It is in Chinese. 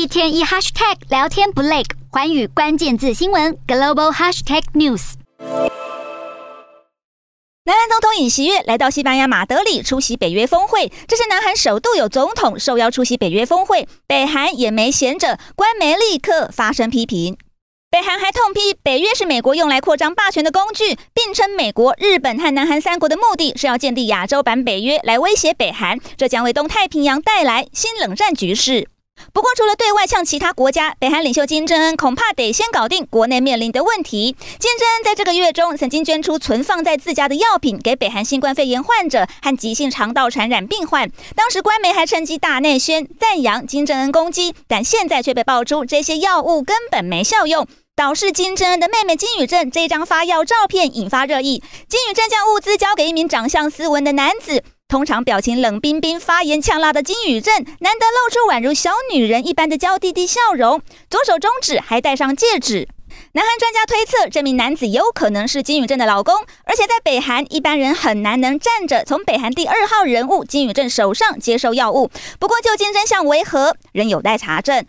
一天一 hashtag 聊天不累，寰宇关键字新闻 global hashtag news。南韩总统尹锡悦来到西班牙马德里出席北约峰会，这是南韩首度有总统受邀出席北约峰会。北韩也没闲着，官媒立刻发声批评。北韩还痛批北约是美国用来扩张霸权的工具，并称美国、日本和南韩三国的目的是要建立亚洲版北约来威胁北韩，这将为东太平洋带来新冷战局势。不过，除了对外向其他国家，北韩领袖金正恩恐怕得先搞定国内面临的问题。金正恩在这个月中曾经捐出存放在自家的药品给北韩新冠肺炎患者和急性肠道传染病患，当时官媒还趁机大内宣赞扬金正恩功绩，但现在却被爆出这些药物根本没效用，导致金正恩的妹妹金宇镇这张发药照片引发热议。金宇镇将物资交给一名长相斯文的男子。通常表情冷冰冰、发言呛辣的金宇镇，难得露出宛如小女人一般的娇滴滴笑容，左手中指还戴上戒指。南韩专家推测，这名男子有可能是金宇镇的老公，而且在北韩，一般人很难能站着从北韩第二号人物金宇镇手上接受药物。不过，究竟真相为何，仍有待查证。